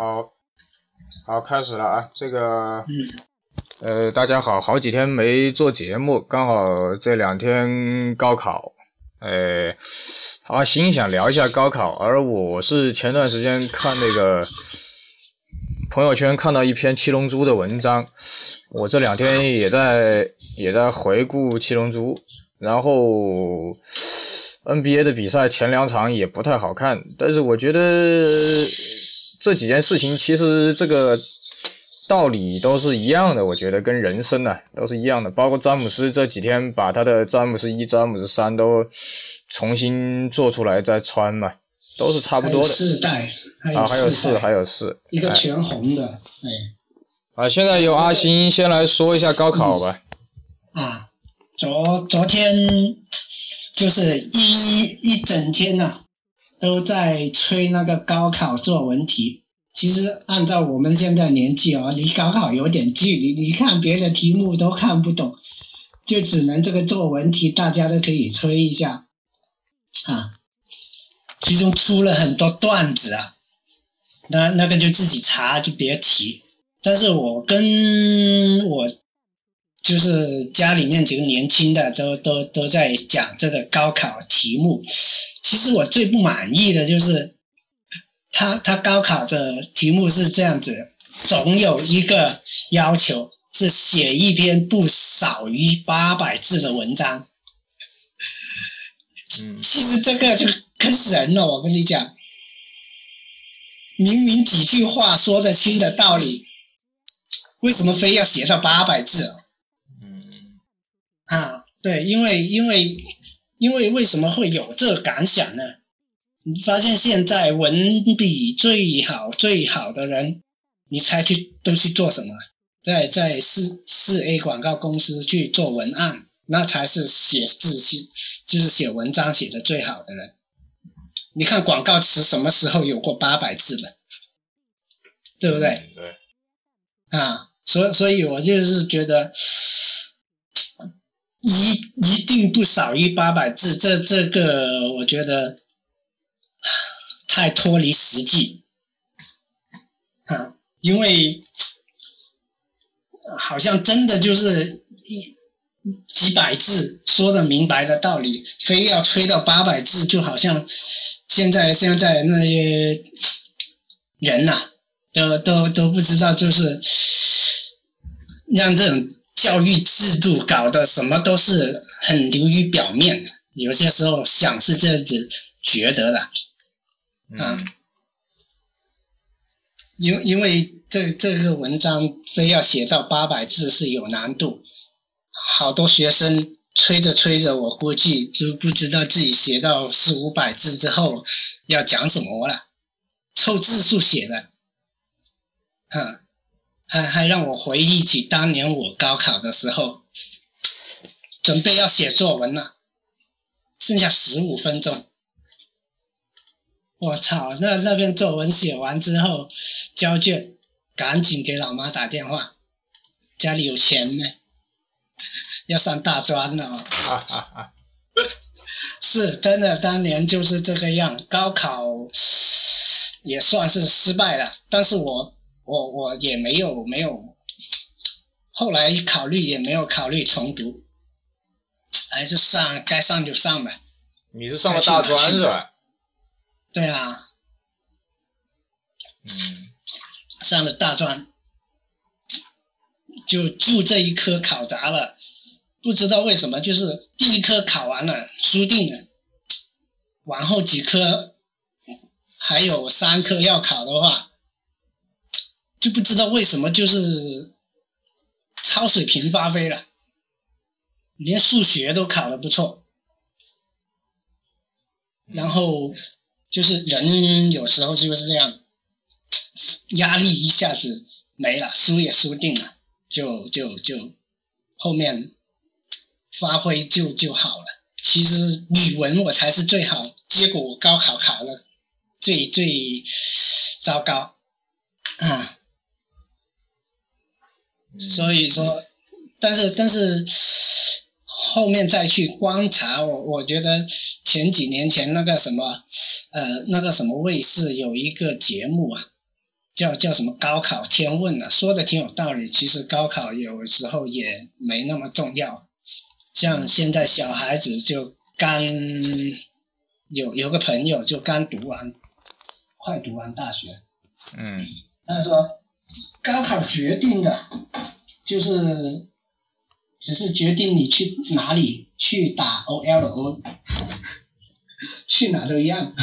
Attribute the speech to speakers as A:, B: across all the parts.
A: 好，好，开始了啊！这个，
B: 嗯，
A: 呃，大家好，好几天没做节目，刚好这两天高考，呃，啊，心想聊一下高考，而我是前段时间看那个朋友圈看到一篇《七龙珠》的文章，我这两天也在也在回顾《七龙珠》，然后 NBA 的比赛前两场也不太好看，但是我觉得这几件事情其实这个道理都是一样的，我觉得跟人生呢、都是一样的，包括詹姆斯这几天把他的詹姆斯一、詹姆斯三都重新做出来再穿嘛，都是差不多的。
B: 四代，还
A: 啊，还有四，还有四，
B: 一个
A: 哎
B: 全红的，哎，
A: 啊，现在由阿星先来说一下高考吧。
B: 啊，昨昨天就是一一整天呐、都在催那个高考作文题。其实按照我们现在年纪哦，离高考有点距离，你看别的题目都看不懂，就只能这个作文题大家都可以催一下啊。其中出了很多段子啊，那那个就自己查，就别提。但是我跟我就是家里面几个年轻的都都都在讲这个高考题目。其实我最不满意的就是他他高考的题目是这样子，总有一个要求是写一篇不少于八百字的文章。
A: 嗯
B: 其实这个就坑死人了，我跟你讲，明明几句话说得清的道理，为什么非要写到八百字？
A: 嗯
B: 啊，对，因为因为因为为什么会有这个感想呢？你发现现在文笔最好最好的人，你猜去都去做什么？在在四四 A 广告公司去做文案，那才是写字写就是写文章写的最好的人。你看广告词什么时候有过八百字的？对不对？
A: 嗯对，
B: 啊，所以所以我就是觉得一一定不少于八百字，这这个我觉得太脱离实际。啊，因为好像真的就是一几百字说的明白的道理，非要吹到八百字，就好像现在现在那些人呐、都都都不知道，就是让这种教育制度搞得什么都是很流于表面的，有些时候想是这样子觉得的，啊
A: 嗯
B: 因因为这这个文章非要写到八百字是有难度，好多学生催着催着，我估计就不知道自己写到四五百字之后要讲什么了，凑字数写的，啊，还还让我回忆起当年我高考的时候，准备要写作文了，剩下十五分钟。我操！那那篇作文写完之后，交卷，赶紧给老妈打电话，家里有钱没？要上大专了、哦。是真的，当年就是这个样。高考也算是失败了，但是我我我也没有没有，后来考虑也没有考虑重读，还是上该上就上呗。
A: 你是上了大专是吧？
B: 对啊，
A: 嗯
B: 上了大专，就就这一科考砸了，不知道为什么，就是第一科考完了，输定了，往后几科还有三科要考的话，就不知道为什么就是超水平发挥了，连数学都考得不错，然后就是人有时候就是这样，压力一下子没了，输也输定了，就就就后面发挥就就好了。其实语文我才是最好，结果高考考了最最糟糕啊，所以说，但是但是后面再去观察，我我觉得前几年前那个什么呃那个什么卫视有一个节目啊，叫叫什么高考天问啊，说的挺有道理。其实高考有时候也没那么重要，像现在小孩子就刚有有个朋友就刚读完，快读完大学，
A: 嗯，
B: 他说高考决定的，就是只是决定你去哪里去打 O L O，去哪都一样。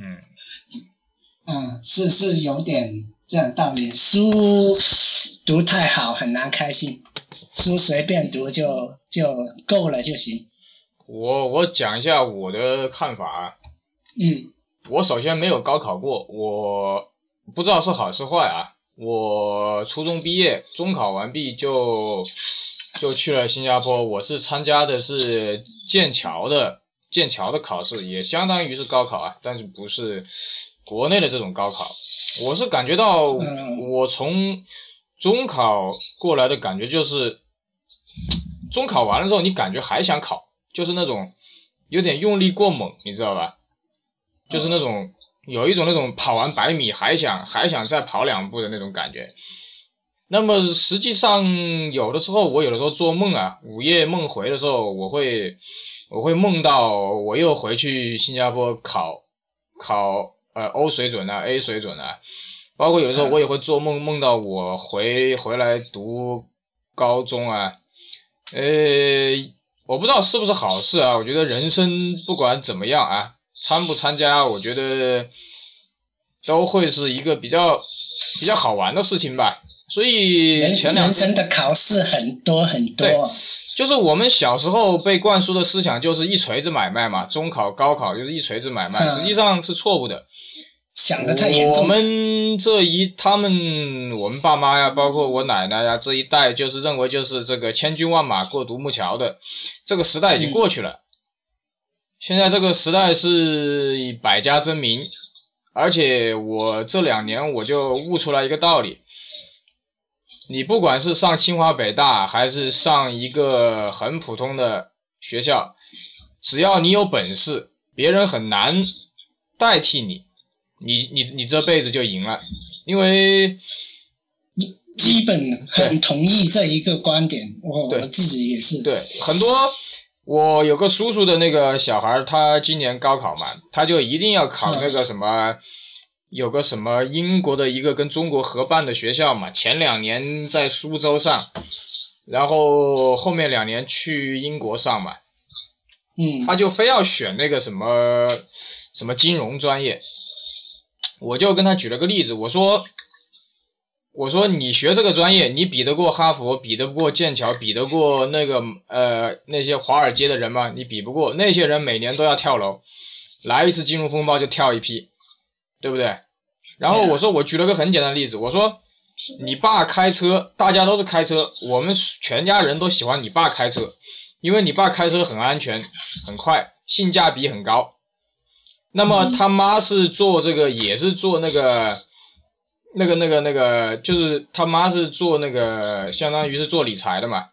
A: 嗯，
B: 嗯，是是有点这样道理。书读太好很难开心，书随便读就就够了就行。
A: 我我讲一下我的看法啊。
B: 嗯
A: 我首先没有高考过，我不知道是好是坏啊。我初中毕业，中考完毕就就去了新加坡。我是参加的是剑桥的剑桥的考试，也相当于是高考啊，但是不是国内的这种高考。我是感觉到
B: 嗯
A: 我从中考过来的感觉就是，中考完了之后你感觉还想考，就是那种有点用力过猛，你知道吧？就是那种有一种那种跑完百米还想还想再跑两步的那种感觉。那么实际上有的时候我有的时候做梦啊，午夜梦回的时候，我会我会梦到我又回去新加坡考考呃 O 水准啊 A 水准啊，包括有的时候我也会做梦梦到我回回来读高中啊，呃，我不知道是不是好事啊，我觉得人生不管怎么样啊。参不参加，我觉得都会是一个比较比较好玩的事情吧。所以前两天
B: 人生的考试很多很多，
A: 就是我们小时候被灌输的思想就是一锤子买卖嘛，中考、高考就是一锤子买卖，
B: 嗯
A: 实际上是错误的。
B: 想的太严
A: 我
B: 重。
A: 们这一，他们我们爸妈呀，包括我奶奶呀，这一代就是认为就是这个千军万马过独木桥的，这个时代已经过去了。现在这个时代是以百家争鸣，而且我这两年我就悟出来一个道理：你不管是上清华北大，还是上一个很普通的学校，只要你有本事，别人很难代替你。你你你这辈子就赢了，因为
B: 基本很同意这一个观点，我我自己也是。
A: 对很多，我有个叔叔的那个小孩，他今年高考嘛，他就一定要考那个什么，有个什么英国的一个跟中国合办的学校嘛，前两年在苏州上，然后后面两年去英国上嘛，
B: 嗯，
A: 他就非要选那个什么什么金融专业，我就跟他举了个例子，我说，我说你学这个专业，你比得过哈佛，比得过剑桥，比得过那个呃那些华尔街的人吗？你比不过，那些人每年都要跳楼，来一次金融风暴就跳一批，对不对？然后我说我举了个很简单的例子，我说你爸开车，大家都是开车，我们全家人都喜欢你爸开车，因为你爸开车很安全、很快，性价比很高。那么他妈是做这个，也是做那个，那个、那个、那个，就是他妈是做那个，相当于是做理财的嘛。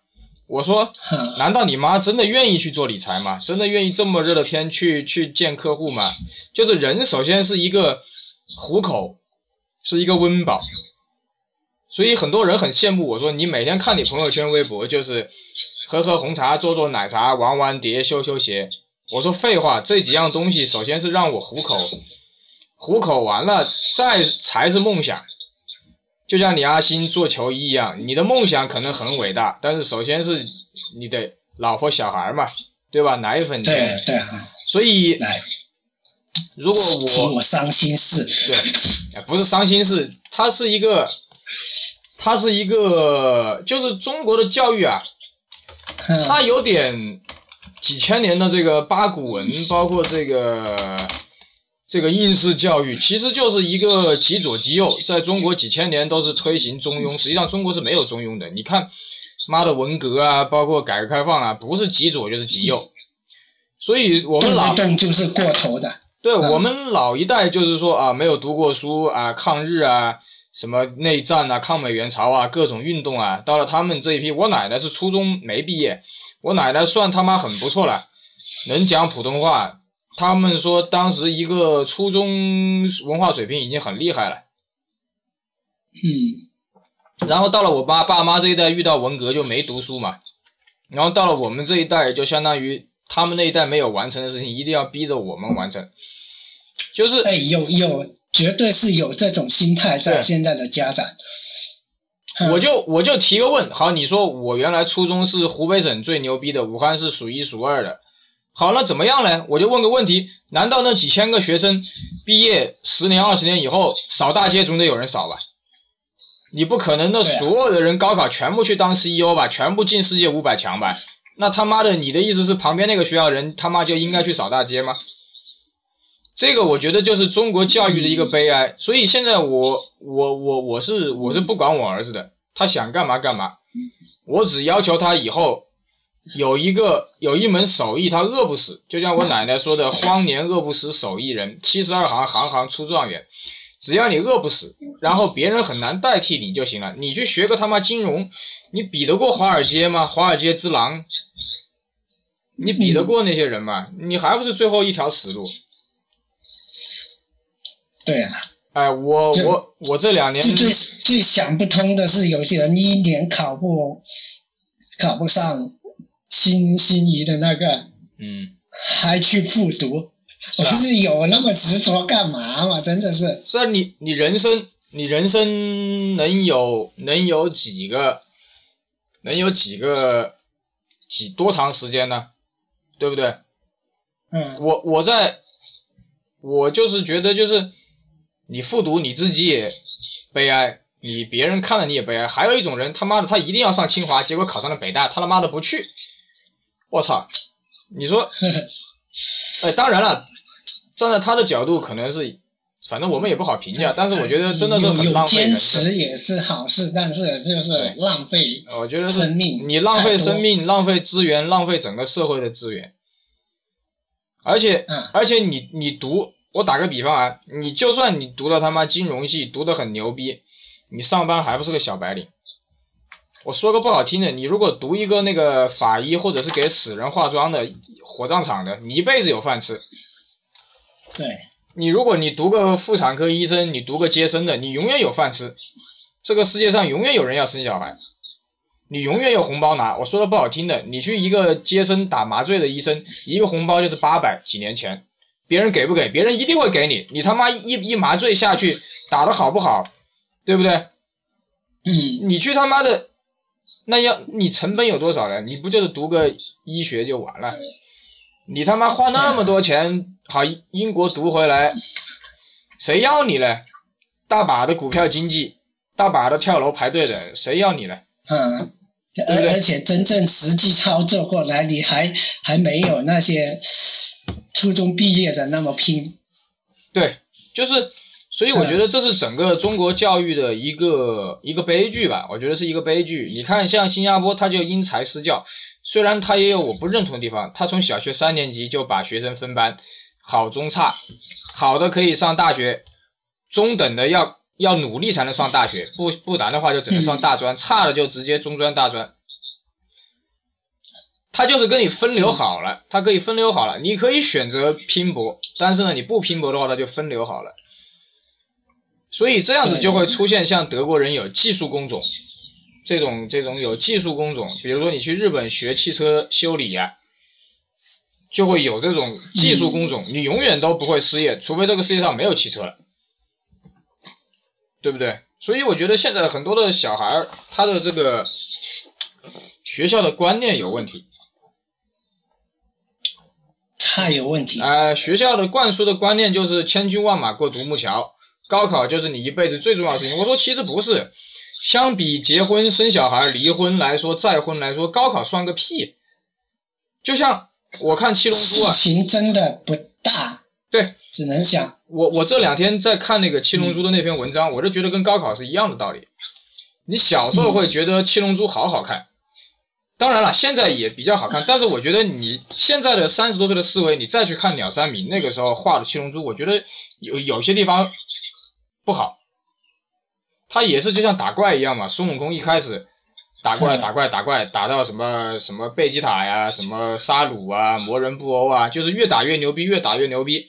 A: 我说，难道你妈真的愿意去做理财吗？真的愿意这么热的天去去见客户吗？就是人首先是一个糊口，是一个温饱，所以很多人很羡慕我说你每天看你朋友圈、微博就是喝喝红茶、做做奶茶、玩玩碟、修修鞋。我说废话，这几样东西首先是让我糊口，糊口完了再才是梦想。就像你阿星做球衣一样，你的梦想可能很伟大，但是首先是你的老婆小孩嘛，对吧？奶粉钱，
B: 对啊，
A: 所以如果我
B: 我伤心事。
A: 对，呃不是伤心事，它是一个，它是一个，就是中国的教育啊，
B: 嗯
A: 它有点几千年的这个八股文，包括这个这个应试教育，其实就是一个极左极右，在中国几千年都是推行中庸，实际上中国是没有中庸的。你看，妈的文革啊，包括改革开放啊，不是极左就是极右，所以我们老
B: 不动就是过头的。
A: 对
B: 嗯
A: 我们老一代就是说啊，没有读过书啊，抗日啊，什么内战啊，抗美援朝啊，各种运动啊，到了他们这一批，我奶奶是初中没毕业，我奶奶算他妈很不错了，能讲普通话。他们说当时一个初中文化水平已经很厉害了，
B: 嗯，
A: 然后到了我爸爸妈这一代遇到文革就没读书嘛，然后到了我们这一代就相当于他们那一代没有完成的事情，一定要逼着我们完成，就是
B: 哎，有有，绝对是有这种心态在现在的家长。
A: 我就我就提个问，好，你说我原来初中是湖北省最牛逼的，武汉是数一数二的，好，那怎么样呢？我就问个问题，难道那几千个学生毕业十年二十年以后扫大街总得有人扫吧？你不可能的，
B: 对啊
A: 所有的人高考全部去当 CEO 吧，全部进世界五百强吧？那他妈的，你的意思是旁边那个学校人他妈就应该去扫大街吗？这个我觉得就是中国教育的一个悲哀，所以现在我我我我是我是不管我儿子的，他想干嘛干嘛，我只要求他以后有一个有一门手艺，他饿不死，就像我奶奶说的“ 荒年饿不死手艺人，七十二行行行出状元”，只要你饿不死，然后别人很难代替你就行了。你去学个他妈金融，你比得过华尔街吗？华尔街之狼，你比得过那些人吗？你还不是最后一条死路？
B: 对啊，
A: 哎，我我我这两年
B: 最最最想不通的是，有些人一年考不考不上心心仪的那个，
A: 嗯，
B: 还去复读，
A: 是啊
B: 我是有那么执着干嘛嘛？真的是，
A: 虽然你你人生你人生能有能有几个能有几个几多长时间呢？对不对？
B: 嗯
A: 我我在，我就是觉得就是你复读你自己也悲哀，你别人看了你也悲哀。还有一种人他妈的他一定要上清华，结果考上了北大，他他妈的不去，我操！你说，哎，当然了，站在他的角度可能是，反正我们也不好评价，但是我觉得真的是很浪费人
B: 坚。持也是好事，但是就是浪费
A: 我觉得是
B: 生命
A: 你浪费生命、浪费资源、浪费整个社会的资源，而且、
B: 嗯
A: 而且你你读，我打个比方啊，你就算你读了他妈金融系，读的很牛逼，你上班还不是个小白领。我说个不好听的，你如果读一个那个法医或者是给死人化妆的火葬场的，你一辈子有饭吃。
B: 对，
A: 你如果你读个妇产科医生，你读个接生的，你永远有饭吃。这个世界上永远有人要生小孩，你永远有红包拿。我说的不好听的，你去一个接生打麻醉的医生，一个红包就是八百，几年前，别人给不给？别人一定会给你。你他妈一一麻醉下去，打的好不好，对不对？
B: 嗯，
A: 你去他妈的，那要你成本有多少呢？你不就是读个医学就完了？你他妈花那么多钱，好英国读回来，谁要你嘞？大把的股票经济，大把的跳楼排队的，谁要你嘞？
B: 嗯，而且真正实际操作过来，你还还没有那些初中毕业的那么拼。
A: 对，就是，所以我觉得这是整个中国教育的一个一个悲剧吧。我觉得是一个悲剧。你看，像新加坡，它就因材施教，虽然它也有我不认同的地方，它从小学三年级就把学生分班，好中差，好的可以上大学，中等的要要努力才能上大学，不不然的话就只能上大专，差的就直接中专大专。他就是跟你分流好了，他可以分流好了，你可以选择拼搏，但是呢，你不拼搏的话，他就分流好了。所以这样子就会出现像德国人有技术工种，这种这种有技术工种，比如说你去日本学汽车修理呀、就会有这种技术工种，你永远都不会失业，除非这个世界上没有汽车了，对不对？所以我觉得现在很多的小孩儿，他的这个学校的观念有问题。
B: 太有问题。
A: 呃，学校的灌输的观念就是千军万马过独木桥，高考就是你一辈子最重要的事情。我说其实不是，相比结婚、生小孩、离婚来说，再婚来说，高考算个屁。就像我看《七龙珠》
B: 事
A: 啊，
B: 情真的不大，
A: 对
B: 只能想，
A: 我我这两天在看那个《七龙珠》的那篇文章，我就觉得跟高考是一样的道理。你小时候会觉得《七龙珠》好好看，当然了，现在也比较好看，但是我觉得你现在的三十多岁的思维，你再去看鸟山明那个时候画的《七龙珠》，我觉得有有些地方不好。他也是就像打怪一样嘛，孙悟空一开始打怪
B: 嗯
A: 打怪打怪，打到什么什么贝吉塔呀，什么沙鲁啊，魔人布欧啊，就是越打越牛逼，越打越牛逼。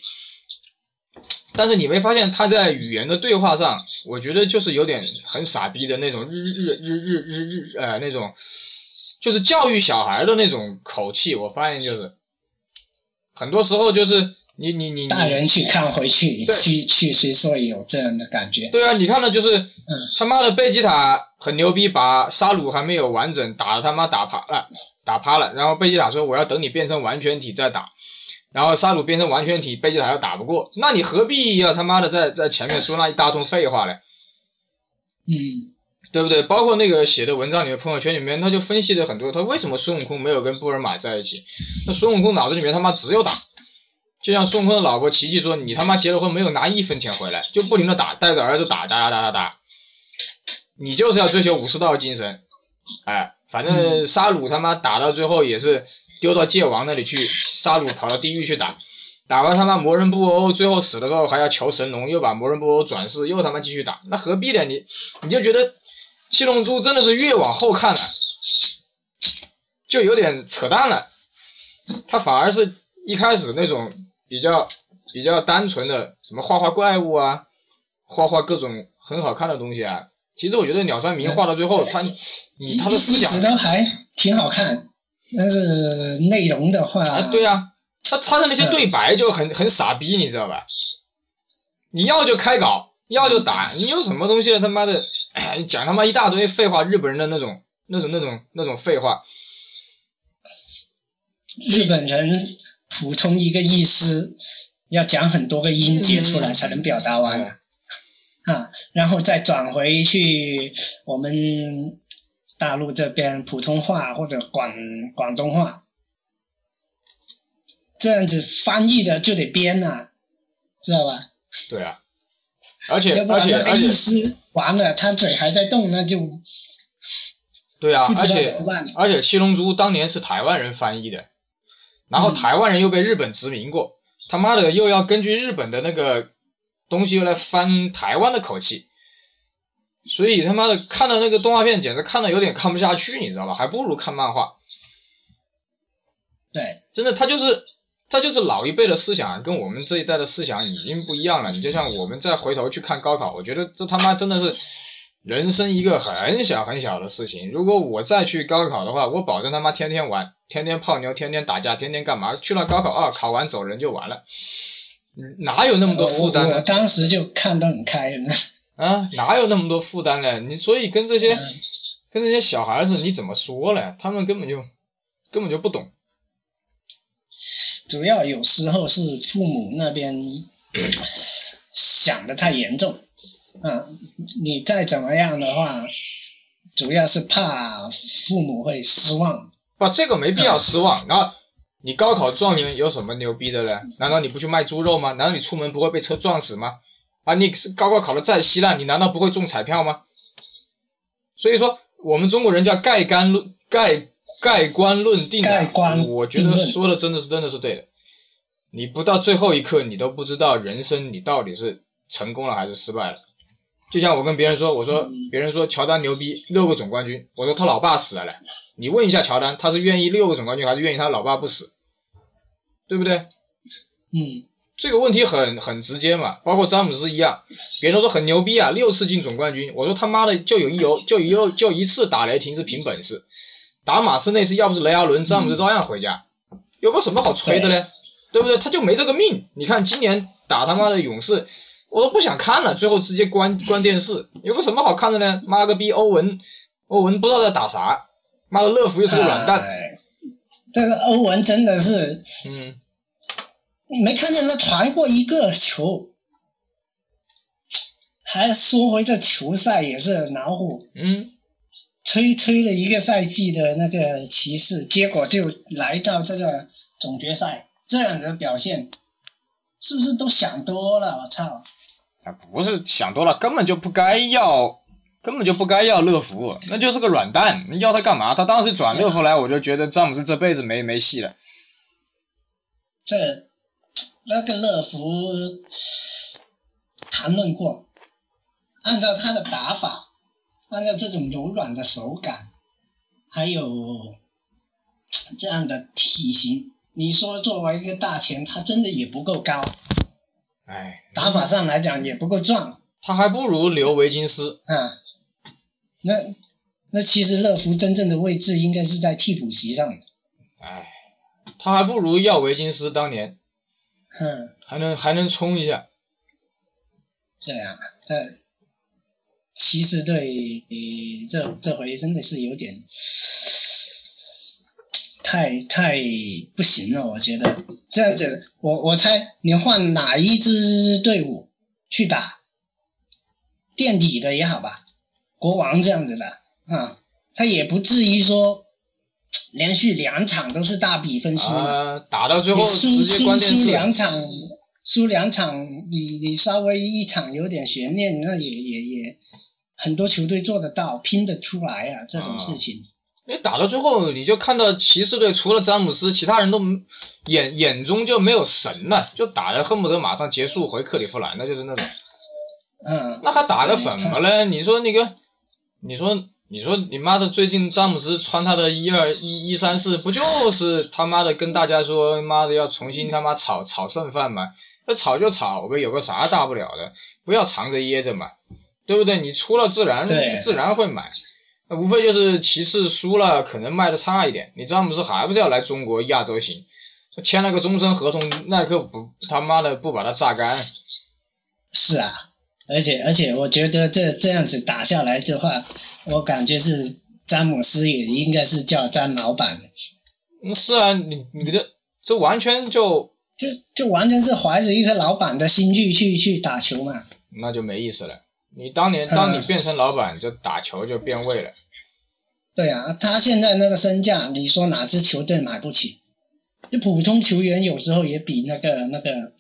A: 但是你没发现他在语言的对话上我觉得就是有点很傻逼的那种日日日日日日呃那种，就是教育小孩的那种口气。我发现就是，很多时候就是你你你
B: 大人去看回去，
A: 去
B: 去去谁说有这样的感觉？
A: 对啊，你看的就是
B: 嗯
A: 他妈的贝吉塔很牛逼，把沙鲁还没有完整打了他妈打趴了，打趴了。然后贝吉塔说我要等你变成完全体再打，然后沙鲁变成完全体，贝吉塔又打不过，那你何必要他妈的在在前面说那一大通废话嘞？
B: 嗯，
A: 对不对？包括那个写的文章里面，朋友圈里面，他就分析的很多，他为什么孙悟空没有跟布尔玛在一起？那孙悟空脑子里面他妈只有打，就像孙悟空的老婆琪琪说：“你他妈结了婚没有拿一分钱回来，就不停的打，带着儿子打，打打打打打，你就是要追求武士道精神。”哎，反正沙鲁他妈打到最后也是丢到界王那里去，沙鲁跑到地狱去打。打完他妈魔人布欧，最后死的时候还要求神龙，又把魔人布欧转世，又他妈继续打，那何必呢？你你就觉得七龙珠真的是越往后看了，就有点扯淡了。他反而是一开始那种比较比较单纯的，什么画画怪物啊，画画各种很好看的东西啊。其实我觉得鸟山明画到最后，他你他的思想
B: 还挺好看，但是内容的话，
A: 啊，对啊，他他的那些对白就很很傻逼，你知道吧？你要就开搞，要就打，你有什么东西他妈的 讲他妈一大堆废话，日本人的那种那种那种那种废话，
B: 日本人普通一个意思要讲很多个音节出来才能表达完啊，啊，然后再转回去我们大陆这边普通话或者广广东话，这样子翻译的就得编呐、知道吧？
A: 对啊，而且而
B: 且那个意
A: 且。而且
B: 思完了，他嘴还在动，那就
A: 对啊，而且。而且七龙珠当年是台湾人翻译的，然后
B: 嗯
A: 台湾人又被日本殖民过，他妈的又要根据日本的那个东西又来翻台湾的口气，所以他妈的看的那个动画片简直看的有点看不下去，你知道吧？还不如看漫画。
B: 对，
A: 真的，他就是他就是老一辈的思想跟我们这一代的思想已经不一样了。你就像我们再回头去看高考，我觉得这他妈真的是人生一个很小很小的事情。如果我再去高考的话，我保证他妈天天玩，天天泡妞，天天打架，天天干嘛？去了高考二，考完走人就完了，哪有那么多负担
B: 我我？当时就看得很开了。
A: 啊，哪有那么多负担呢？你所以跟这些
B: 嗯
A: 跟这些小孩子你怎么说呢？他们根本就根本就不懂。
B: 主要有时候是父母那边 想的太严重，嗯，你再怎么样的话，主要是怕父母会失望。
A: 不，这个没必要失望。然后你高考状元有什么牛逼的呢？难道你不去卖猪肉吗？难道你出门不会被车撞死吗？啊，你是高考考的再稀烂，你难道不会中彩票吗？所以说，我们中国人叫盖棺论盖盖棺论定的。
B: 盖棺
A: 我觉得说的真的是真的是对的。你不到最后一刻，你都不知道人生你到底是成功了还是失败了。就像我跟别人说，我说别人说乔丹牛逼，六个总冠军，我说他老爸死了嘞。你问一下乔丹，他是愿意六个总冠军，还是愿意他老爸不死？对不对？
B: 嗯，
A: 这个问题很很直接嘛，包括詹姆斯一样，别人都说很牛逼啊，六次进总冠军，我说他妈的就有一有就有就一次打雷霆是凭本事，打马刺那次要不是雷阿伦，詹姆斯照样回家，有个什么好吹的嘞？对不对？他就没这个命。你看今年打他妈的勇士，我都不想看了，最后直接关关电视，有个什么好看的呢？妈个逼，欧文，欧文不知道在打啥，妈的乐福又是个软蛋，
B: 哎这个欧文真的是
A: 嗯。
B: 没看见他传过一个球。还说回这球赛也是恼火，
A: 嗯，
B: 吹吹了一个赛季的那个骑士，结果就来到这个总决赛这样的表现，是不是都想多了？我操！
A: 啊，不是想多了，根本就不该要，根本就不该要乐福，那就是个软蛋，你要他干嘛？他当时转乐福来，我就觉得詹姆斯这辈子没没戏了。
B: 这那个乐福谈论过，按照他的打法，按照这种柔软的手感，还有这样的体型，你说作为一个大前，他真的也不够高，
A: 哎，
B: 打法上来讲也不够壮。
A: 他还不如留维金斯。
B: 啊，那那其实乐福真正的位置应该是在替补席上的。
A: 哎，他还不如要维金斯当年，
B: 嗯，
A: 还能还能冲一下。
B: 对啊，这骑士队这这回真的是有点太太不行了，我觉得。这样子，我我猜你换哪一支队伍去打垫底的也好吧，国王这样子的啊，他也不至于说连续两场都是大比分输嘛，
A: 啊，打到最后
B: 你输输输两场，输两场，你你稍微一场有点悬念，那也也也很多球队做得到，拼得出来啊，这种事情。
A: 你打到最后，你就看到骑士队除了詹姆斯，其他人都眼眼中就没有神了，就打的恨不得马上结束回克利夫兰的，就是那种。
B: 嗯，
A: 那还打个什么嘞？你说那个，你说你说你妈的，最近詹姆斯穿他的一二一一三四，不就是他妈的跟大家说妈的要重新他妈炒炒剩饭吗？那炒就炒呗，有个啥大不了的，不要藏着掖着嘛，对不对？你出了自然自然会买。那无非就是骑士输了，可能卖的差一点。你詹姆斯还不是要来中国亚洲行？签了个终身合同，耐克不他妈的不把他榨干？
B: 是啊，而且而且我觉得这这样子打下来的话，我感觉是詹姆斯也应该是叫詹老板，
A: 嗯，是啊，你你的这完全就
B: 就就完全是怀着一颗老板的心去去去打球嘛。
A: 那就没意思了。你当年当你变成老板，就打球就变味了。
B: 对啊，他现在那个身价，你说哪支球队买不起？就普通球员有时候也比那个那个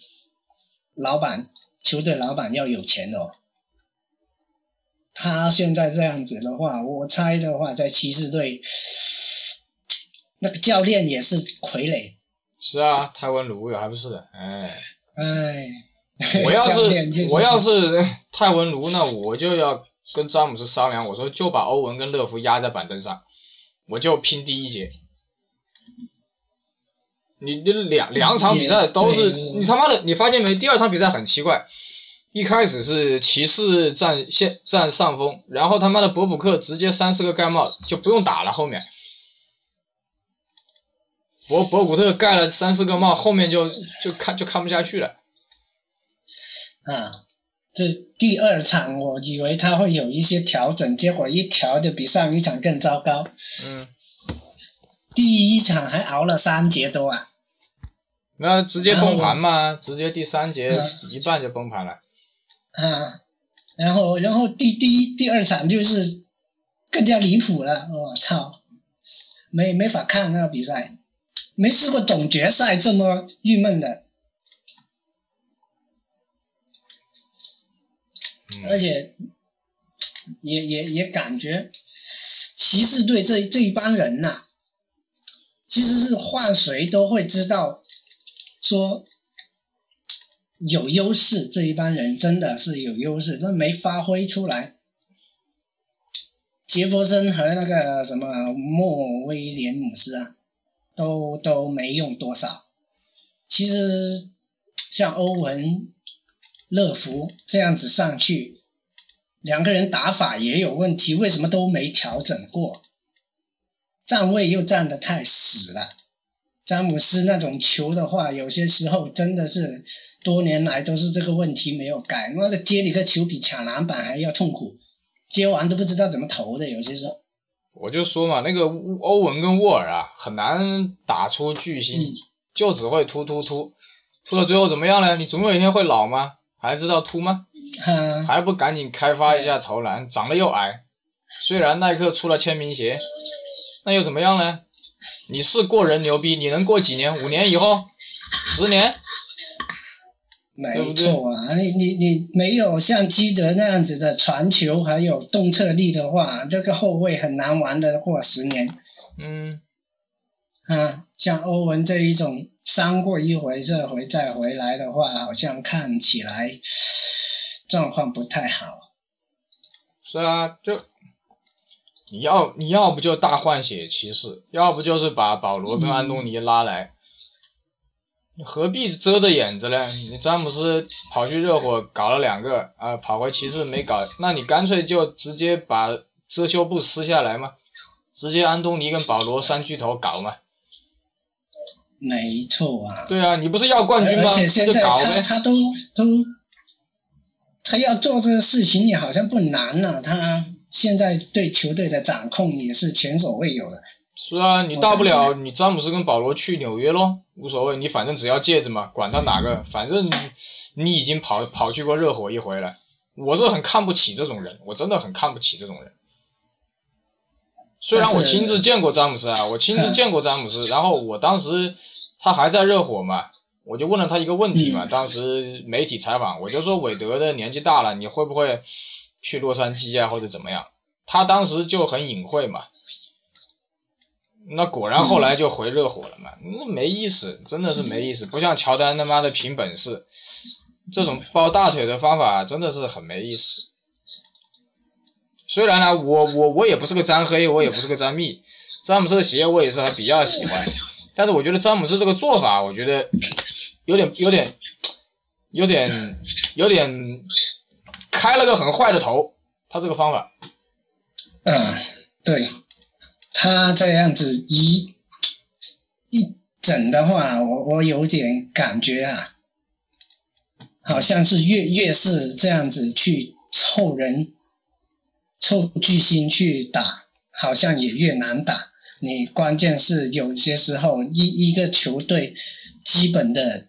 B: 老板球队老板要有钱哦。他现在这样子的话，我猜的话，在骑士队，那个教练也是傀儡。
A: 是啊，泰文卢还不是的，哎，
B: 哎，
A: 我要
B: 是
A: 我要是泰文卢，那我就要跟詹姆斯商量，我说就把欧文跟乐福压在板凳上，我就拼第一节。你你两两场比赛都是你他妈的，你发现没？第二场比赛很奇怪，一开始是骑士占先占上风，然后他妈的博普克直接三四个盖帽就不用打了，后面博博古特盖了三四个帽，后面就就看就看不下去了。
B: 啊，这第二场我以为他会有一些调整，结果一调就比上一场更糟糕。
A: 嗯，
B: 第一场还熬了三节多啊。
A: 那直接崩盘嘛，直接第三节
B: 嗯
A: 一半就崩盘了。
B: 啊，然后然后第第一第二场就是更加离谱了，我操，没没法看那个比赛，没试过总决赛这么郁闷的，而，且也也也感觉骑士队这这一帮人呐、其实是换谁都会知道说有优势，这一帮人真的是有优势，但没发挥出来。杰弗森和那个什么莫威廉姆斯啊，都都没用多少。其实像欧文、乐福这样子上去，两个人打法也有问题，为什么都没调整过？站位又站得太死了。詹姆斯那种球的话，有些时候真的是多年来都是这个问题没有改。妈的，接你个球比抢篮板还要痛苦，接完都不知道怎么投的，有些时候。
A: 我就说嘛，那个欧文跟沃尔啊，很难打出巨星，
B: 嗯
A: 就只会突突突，突到最后怎么样呢？你总有一天会老吗？还知道突吗？
B: 啊，
A: 还不赶紧开发一下投篮？长得又矮，虽然耐克出了签名鞋，那又怎么样呢？你是过人牛逼，你能过几年？五年以后？十年？
B: 没错啊，你你你没有像基德那样子的传球还有动策力的话，这个后卫很难玩的过十年
A: 嗯，
B: 啊。像欧文这一种伤过一回，这回再回来的话，好像看起来状况不太好。
A: 是啊，就你要你要不就大换血骑士，要不就是把保罗跟安东尼拉来。你何必遮着眼子呢？你詹姆斯跑去热火搞了两个，啊，跑回骑士没搞，那你干脆就直接把遮羞布撕下来嘛，直接安东尼跟保罗三巨头搞嘛。
B: 没错啊。
A: 对啊，你不是要冠军吗？
B: 而且现
A: 就搞
B: 在他。他都都，他要做这个事情也好像不难呐、他现在对球队的掌控也是前所未有的。
A: 是啊，你大不了你詹姆斯跟保罗去纽约咯，无所谓，你反正只要戒指嘛，管他哪个，反正你已经跑跑去过热火一回了。我是很看不起这种人，我真的很看不起这种人。虽然我亲自见过詹姆斯啊，我亲自见过詹姆斯，然后我当时他还在热火嘛，我就问了他一个问题嘛，
B: 嗯
A: 当时媒体采访，我就说韦德的年纪大了，你会不会去洛杉矶啊，或者怎么样？他当时就很隐晦嘛。那果然后来就回热火了嘛，那没意思，真的是没意思，不像乔丹他妈的凭本事，这种抱大腿的方法真的是很没意思。虽然呢，我我我也不是个詹黑，我也不是个詹密，詹姆斯的鞋我也是还比较喜欢，但是我觉得詹姆斯这个做法，我觉得有点有点有点有点开了个很坏的头，他这个方法。
B: 嗯，对，他这样子一一整的话，我我有点感觉啊，好像是越越是这样子去凑人、凑巨星去打，好像也越难打。你关键是有些时候一一个球队基本的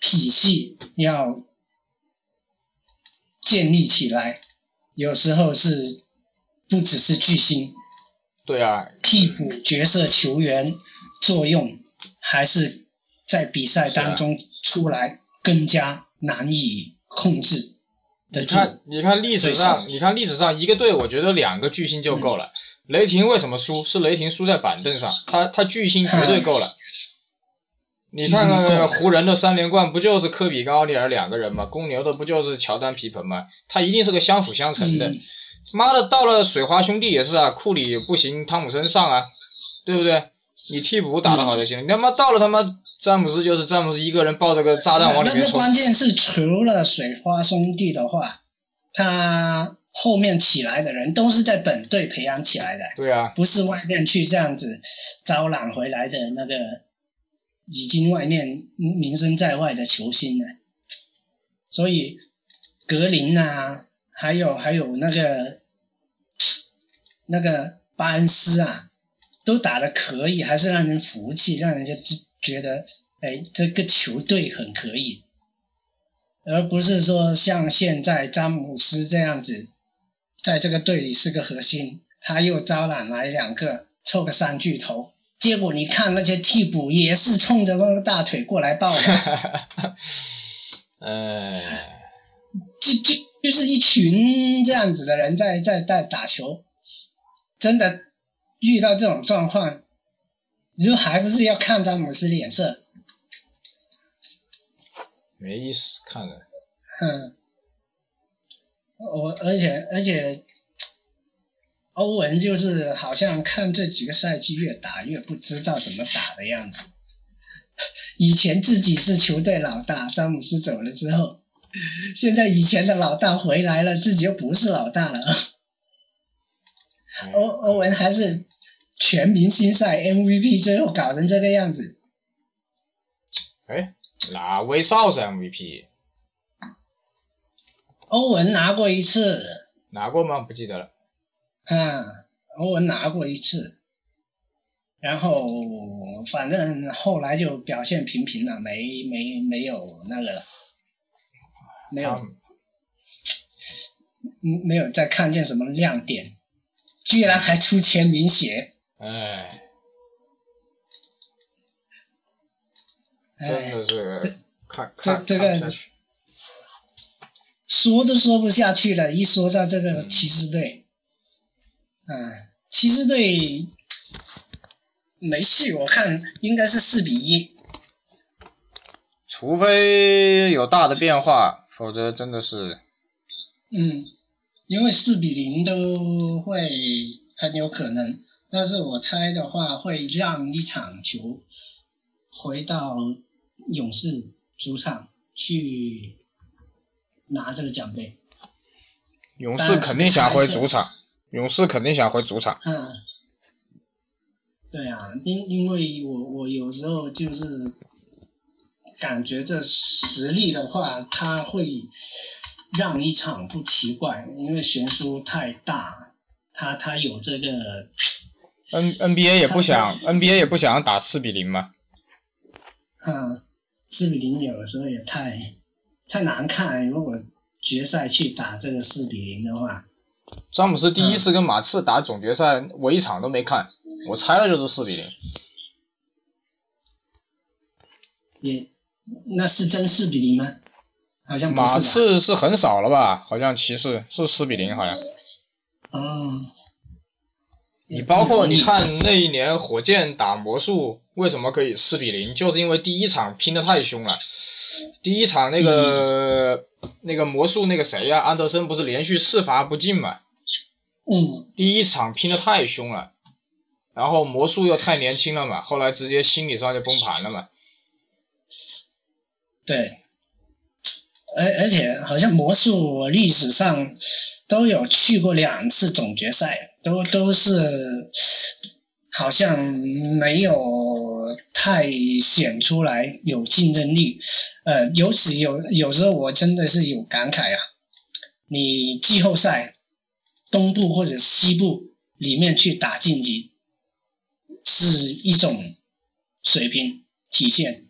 B: 体系要建立起来，有时候是不只是巨星，
A: 对啊，
B: 替补角色球员作用还是在比赛当中出来更加难以控制。
A: 你看，你看历史上，你看历史上一个队，我觉得两个巨星就够了。雷霆为什么输？是雷霆输在板凳上，他他巨星绝对够了。你看看湖人的三连冠，不就是科比跟奥尼尔两个人吗？公牛的不就是乔丹皮蓬吗？他一定是个相辅相成的。
B: 嗯
A: 妈的，到了水花兄弟也是啊，库里不行，汤普森上啊，对不对？你替补打得好就行了。你他妈到了他妈詹姆斯就是詹姆斯一个人抱着个炸弹往里
B: 那那
A: 面冲，
B: 关键是除了水花兄弟的话，他后面起来的人都是在本队培养起来的，
A: 对啊，
B: 不是外面去这样子招揽回来的那个已经外面名声在外的球星呢。所以格林啊，还有还有那个那个巴恩斯啊，都打得可以，还是让人服气，让人家知觉得，哎，这个球队很可以，而不是说像现在詹姆斯这样子，在这个队里是个核心，他又招揽来两个，凑个三巨头，结果你看那些替补也是冲着那个大腿过来抱的，
A: 哎。
B: 就就就是一群这样子的人在在在打球，真的遇到这种状况，你说还不是要看詹姆斯脸色？
A: 没意思，看了。
B: 嗯，我而且而且，欧文就是好像看这几个赛季越打越不知道怎么打的样子。以前自己是球队老大，詹姆斯走了之后，现在以前的老大回来了，自己又不是老大了。欧欧文还是全明星赛 MVP，最后搞成这个样子。
A: 哎，哪威少是 MVP？
B: 欧文拿过一次，
A: 拿过吗？不记得了。
B: 啊，欧文拿过一次，然后反正后来就表现平平了，没没没有那个了，没有嗯没有再看见什么亮点，居然还出签名鞋，
A: 哎，真
B: 哎，
A: 的是
B: 这
A: 看看
B: 这这个。说都说不下去了，一说到这个
A: 嗯
B: 骑士队，嗯，骑士队没戏，我看应该是四比一。
A: 除非有大的变化，否则真的是
B: 嗯，因为四比零都会很有可能，但是我猜的话会让一场球回到勇士主场去拿这个奖杯。
A: 勇士肯定想回主场，勇士肯定想回主场。
B: 嗯，对啊，因因为我我有时候就是感觉这实力的话，他会让一场不奇怪，因为悬殊太大，他他有这个。
A: N NBA 也不想，NBA 也不想打四比零嘛。
B: 嗯，四比零有的时候也太太难看，如果。决赛去打这个四比零的话，
A: 詹姆斯第一次跟马刺打总决赛，我一场都没看，我猜了就是四比零。
B: 也，那是真四比零吗？好像
A: 马刺是很少了吧？好像骑士是四比零，好像。
B: 嗯。
A: 你包括你看那一年火箭打魔术，为什么可以四比零？就是因为第一场拼的太凶了。第一场那个那个魔术那个谁呀，安德森不是连续四罚不进嘛？
B: 嗯。
A: 第一场拼的太凶了，然后魔术又太年轻了嘛，后来直接心理上就崩盘了嘛。
B: 对。而而且好像魔术历史上都有去过两次总决赛，都都是。好像没有太显出来有竞争力，呃，尤其有有时候我真的是有感慨啊。你季后赛东部或者西部里面去打晋级，是一种水平体现。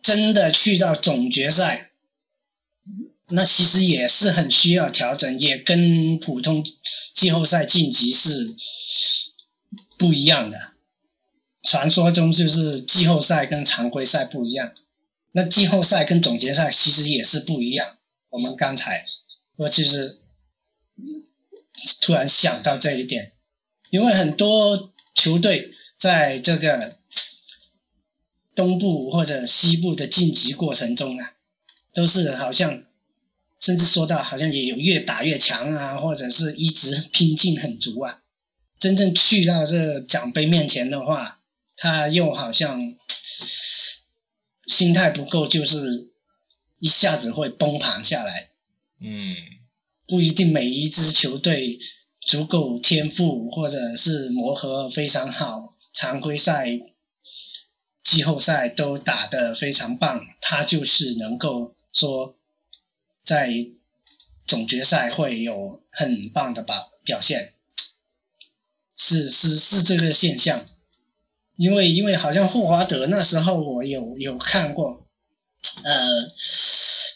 B: 真的去到总决赛，那其实也是很需要调整，也跟普通季后赛晋级是。不一样的，传说中就是季后赛跟常规赛不一样，那季后赛跟总决赛其实也是不一样。我们刚才我其实突然想到这一点，因为很多球队在这个东部或者西部的晋级过程中呢，都是好像甚至说到好像也有越打越强啊，或者是一直拼劲很足啊。真正去到这奖杯面前的话，他又好像心态不够，就是一下子会崩盘下来。
A: 嗯，
B: 不一定每一支球队足够天赋，或者是磨合非常好，常规赛、季后赛都打得非常棒，他就是能够说在总决赛会有很棒的表表现。是是是这个现象，因为因为好像霍华德那时候我有有看过，呃，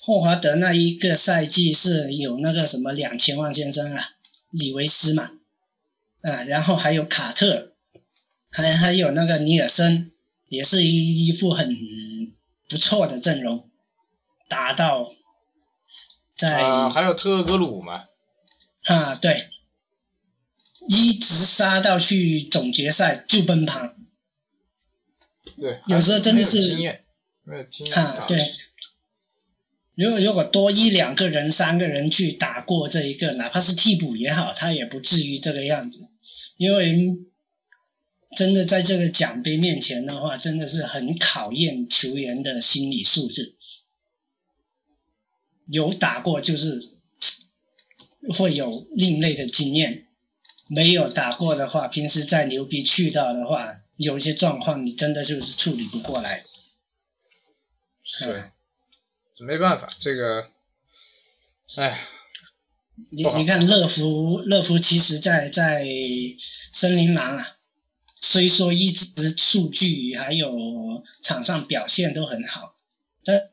B: 霍华德那一个赛季是有那个什么两千万先生啊，李维斯嘛，啊，然后还有卡特，还还有那个尼尔森，也是一一副很不错的阵容，打到在
A: 啊，还有特格鲁嘛，
B: 啊对。一直杀到去总决赛就崩盘，
A: 对，
B: 有时候真的是
A: 经验，没有经验啊。
B: 对，如果如果多一两个人、三个人去打过这一个，哪怕是替补也好，他也不至于这个样子。因为真的在这个奖杯面前的话，真的是很考验球员的心理素质。有打过就是会有另类的经验。没有打过的话，平时再牛逼去到的话，有一些状况你真的就是处理不过来。
A: 是，没办法，这个，哎，
B: 你你看乐福，乐福其实在在森林狼啊，虽说一直数据还有场上表现都很好，但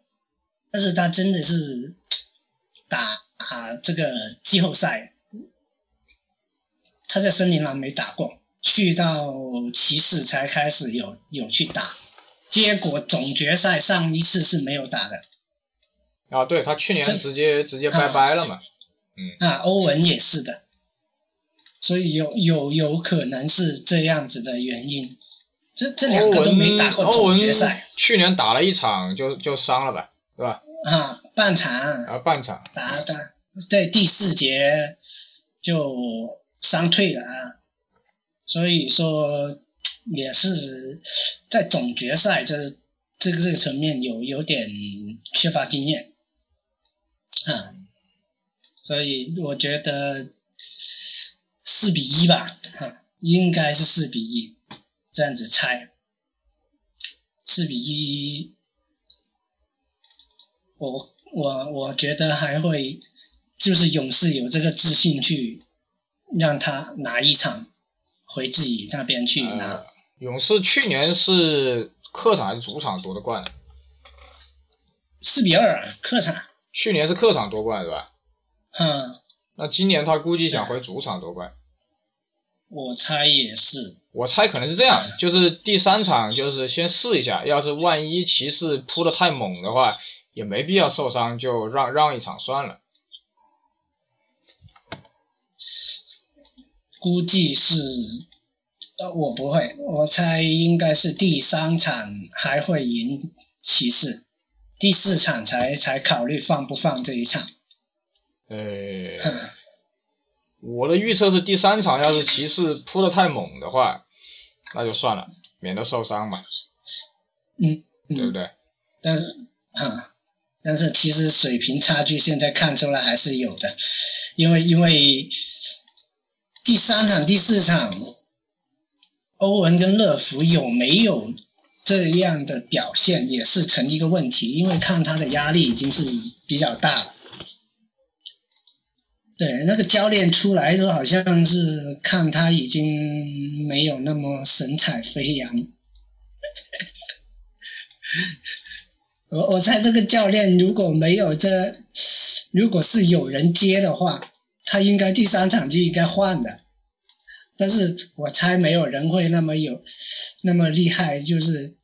B: 但是他真的是打啊这个季后赛。他在森林狼没打过，去到骑士才开始有有去打，结果总决赛上一次是没有打的。
A: 啊，对他去年直接直接拜拜了嘛，嗯。
B: 啊，欧文也是的，所以有有有可能是这样子的原因。这这两个都没打过总决赛，
A: 去年打了一场就就伤了吧，对吧？
B: 啊，半场。
A: 啊，半场。
B: 打打在第四节就。伤退了啊，所以说也是在总决赛这这个这个层面有有点缺乏经验，啊，所以我觉得四比一吧，哈，应该是四比一，这样子猜，四比一，我我我觉得还会，就是勇士有这个自信去让他拿一场回自己那边去拿。
A: 勇士去年是。客场还是主场夺的冠？
B: 四比二，客场。
A: 去年是客场夺冠是吧？
B: 嗯。
A: 那今年他估计想回主场夺冠。
B: 我猜也是。
A: 我猜可能是这样，就是第三场就是先试一下，要是万一骑士扑的太猛的话，也没必要受伤，就让让一场算了。
B: 估计是。呃，我不会，我猜应该是第三场还会赢骑士，第四场才才考虑放不放这一场。
A: 呃，我的预测是第三场要是骑士扑的太猛的话，那就算了，免得受伤嘛。
B: 嗯，
A: 对不对？
B: 但是，哈，但是其实水平差距现在看出来还是有的，因为因为第三场、第四场。欧文跟乐福有没有这样的表现，也是成一个问题，因为看他的压力已经是比较大了。对，那个教练出来都好像是看他已经没有那么神采飞扬。我我猜这个教练如果没有这，如果是有人接的话，他应该第三场就应该换的。但是我猜没有人会那么有那么厉害，就是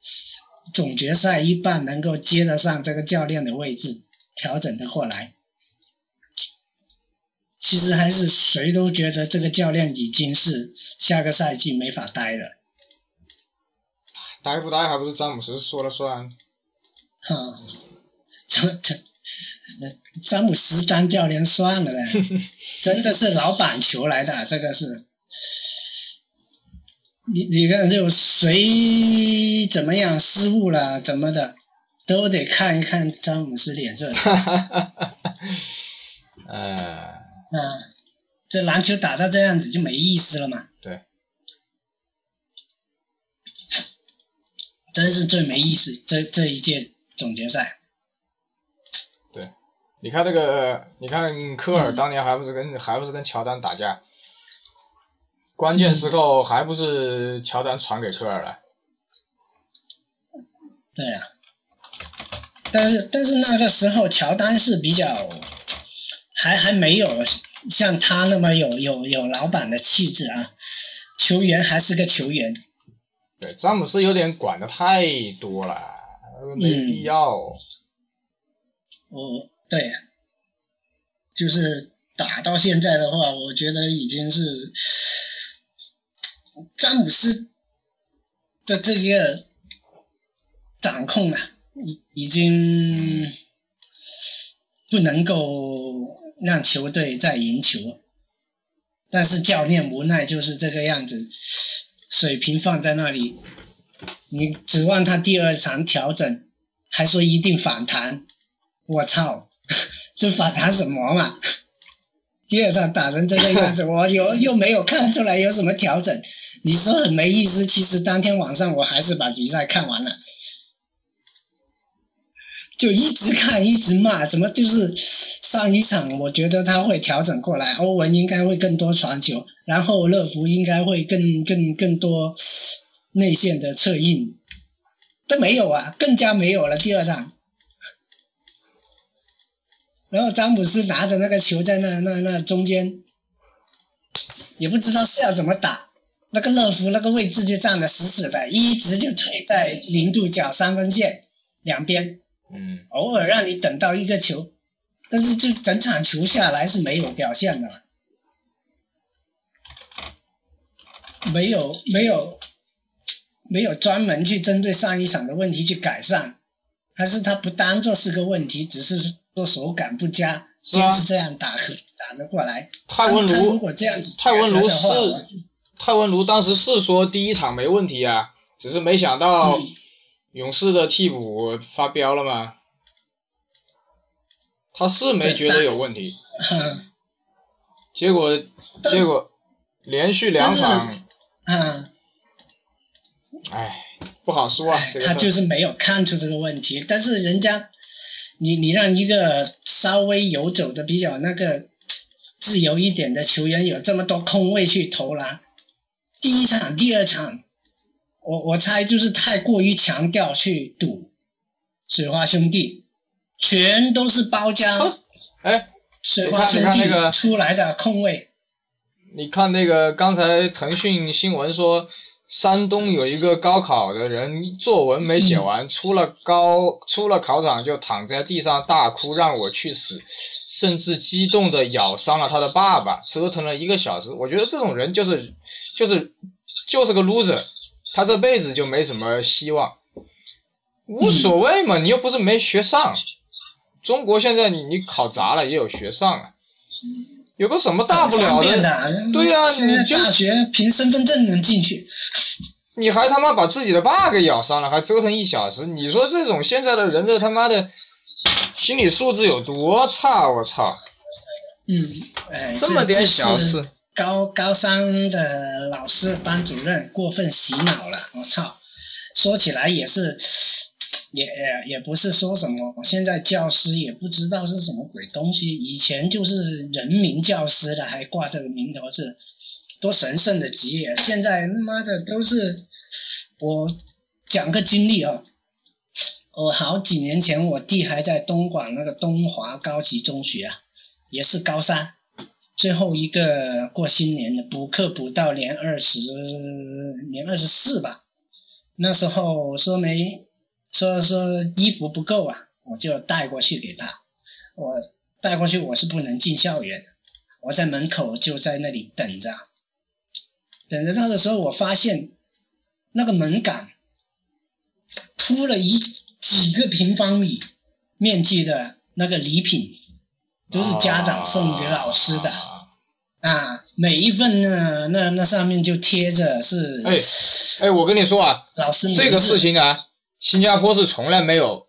B: 总决赛一半能够接得上这个教练的位置，调整的过来。其实还是谁都觉得这个教练已经是下个赛季没法待了。
A: 待不待还不是詹姆斯说了算？
B: 哈，这这，詹姆斯当教练算了呗，真的是老板球来的，这个是。你你看，就谁怎么样失误了，怎么的，都得看一看詹姆斯脸色。哈。啊，这篮球打到这样子就没意思了嘛。
A: 对。
B: 真是最没意思，这这一届总决赛。
A: 对，你看那个，你看科尔当年还不是跟还不是跟乔丹打架？关键时候还不是乔丹传给科尔了？
B: 对呀，但是但是那个时候乔丹是比较，还还没有像他那么有有有老板的气质啊，球员还是个球员。
A: 对，詹姆斯有点管的太多了，没必要。
B: 哦，对，就是打到现在的话，我觉得已经是。詹姆斯的这个掌控了，已已经不能够让球队再赢球，但是教练无奈就是这个样子，水平放在那里，你指望他第二场调整，还说一定反弹，我操，这反弹什么嘛？第二场打成这个样子，我又又没有看出来有什么调整。你说很没意思，其实当天晚上我还是把比赛看完了，就一直看一直骂，怎么就是上一场我觉得他会调整过来，欧文应该会更多传球，然后乐福应该会更更更多内线的策应，都没有啊，更加没有了第二场，然后詹姆斯拿着那个球在那那那中间，也不知道是要怎么打。那个乐福那个位置就站得死死的，一直就推在零度角三分线两边，
A: 嗯，
B: 偶尔让你等到一个球，但是就整场球下来是没有表现的，没有没有没有专门去针对上一场的问题去改善，还是他不当做是个问题，只是说手感不佳，坚持这样打打着过来。
A: 泰文
B: 卢如果这样子
A: 泰文卢是。泰文卢当时是说第一场没问题啊，只是没想到勇士的替补发飙了吗？他是没觉得有问题，
B: 嗯
A: 结果结果连续两场，
B: 嗯，
A: 哎，不好说啊。这个
B: 他就是没有看出这个问题，但是人家，你你让一个稍微游走的比较那个自由一点的球员有这么多空位去投篮，第一场、第二场，我我猜就是太过于强调去赌水花兄弟，全都是包浆
A: 哎，
B: 水花兄弟出来的空位，
A: 你看那个刚才腾讯新闻说，山东有一个高考的人作文没写完，出了高出了考场就躺在地上大哭，让我去死，甚至激动的咬伤了他的爸爸，折腾了一个小时。我觉得这种人就是就是就是个 loser，他这辈子就没什么希望。无所谓嘛，你又不是没学上。中国现在你考砸了也有学上啊，有个什么大不了的？
B: 的。
A: 对呀你就
B: 大学凭身份证能进去。
A: 你还他妈把自己的爸给咬伤了，还折腾一小时，你说这种现在的人的他妈的心理素质有多差？我操！
B: 嗯，哎，
A: 这么点小事，
B: 高高三的老师班主任过分洗脑了，我操！说起来也是，也也也不是说什么，现在教师也不知道是什么鬼东西，以前就是人民教师的，还挂这个名头是多神圣的职业，现在他妈的都是我讲个经历啊、我好几年前我弟还在东莞那个东华高级中学啊，也是高三。最后一个过新年的补课补到年二十年二十四吧，那时候我说没说说衣服不够啊，我就带过去给他。我带过去我是不能进校园，我在门口就在那里等着，等着他的时候，我发现那个门杆铺了一几个平方米面积的那个礼品，都是家长送给老师的。
A: 啊
B: 啊，每一份呢，那那上面就贴着是
A: 哎哎，我跟你说啊，
B: 老师
A: 这个事情啊，新加坡是从来没有，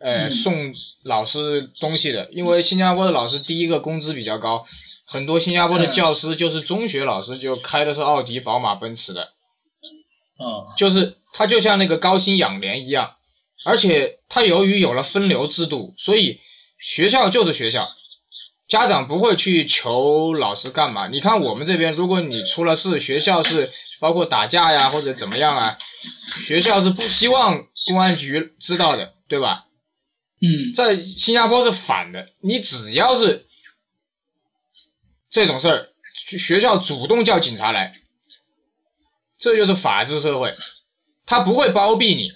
A: 呃，
B: 嗯。
A: 送老师东西的，因为新加坡的老师第一个工资比较高，很多新加坡的
B: 嗯
A: 教师就是中学老师就开的是奥迪、宝马、奔驰的，
B: 哦，
A: 就是他就像那个高薪养廉一样，而且他由于有了分流制度，所以学校就是学校，家长不会去求老师干嘛。你看我们这边，如果你出了事，学校是包括打架呀或者怎么样啊，学校是不希望公安局知道的，对吧？
B: 嗯
A: 在新加坡是反的，你只要是这种事儿，学校主动叫警察来，这就是法治社会，他不会包庇你，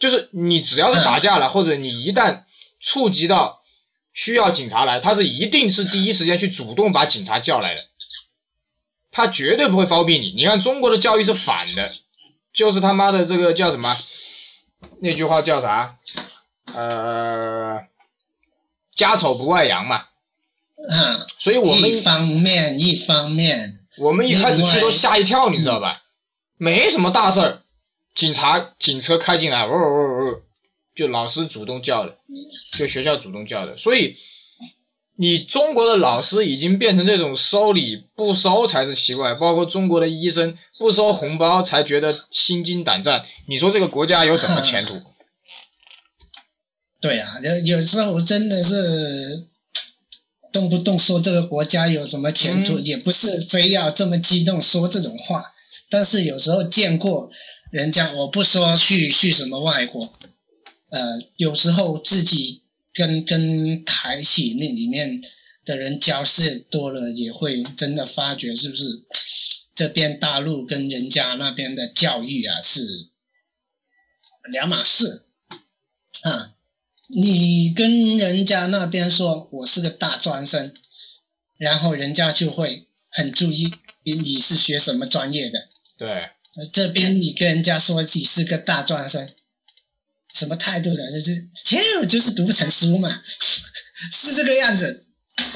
A: 就是你只要是打架了，或者你一旦触及到需要警察来，他是一定是第一时间去主动把警察叫来的，他绝对不会包庇你。你看中国的教育是反的，就是他妈的这个叫什么？那句话叫啥？呃，家丑不外扬嘛。
B: 啊，
A: 所以我们
B: 一方面一方面，
A: 我们一开始去都吓一跳，你知道吧？没什么大事儿，警察警车开进来，呜呜呜，就老师主动叫的，就学校主动叫的。所以你中国的老师已经变成这种收礼不收才是奇怪，包括中国的医生不收红包才觉得心惊胆战。你说这个国家有什么前途？
B: 对啊，有有时候真的是动不动说这个国家有什么前途，
A: 嗯
B: 也不是非要这么激动说这种话，但是有时候见过人家，我不说去去什么外国，呃，有时候自己跟跟台企那里面的人交涉多了，也会真的发觉是不是这边大陆跟人家那边的教育啊是两码事啊。你跟人家那边说我是个大专生，然后人家就会很注意你是学什么专业的。
A: 对，
B: 呃这边你跟人家说你是个大专生，什么态度的？就是切，我就是读不成书嘛，是这个样子。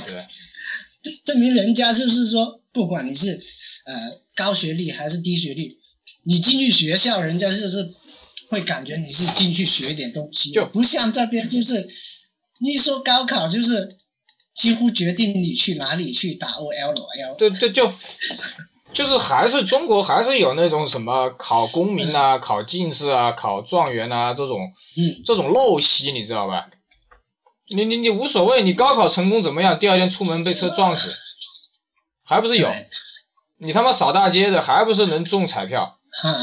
A: 对，
B: 证明人家就是说，不管你是呃高学历还是低学历，你进去学校，人家就是会感觉你是进去学点东西，
A: 就
B: 不像这边就是一说高考就是几乎决定你去哪里去打 O L L。
A: 对对，就就是还是中国还是有那种什么考公民啊、考进士啊、考状元啊这种
B: 嗯，
A: 这种陋习，你知道吧？你你你无所谓，你高考成功怎么样？第二天出门被车撞死，还不是有？你他妈扫大街的，还不是能中彩票？
B: 哈。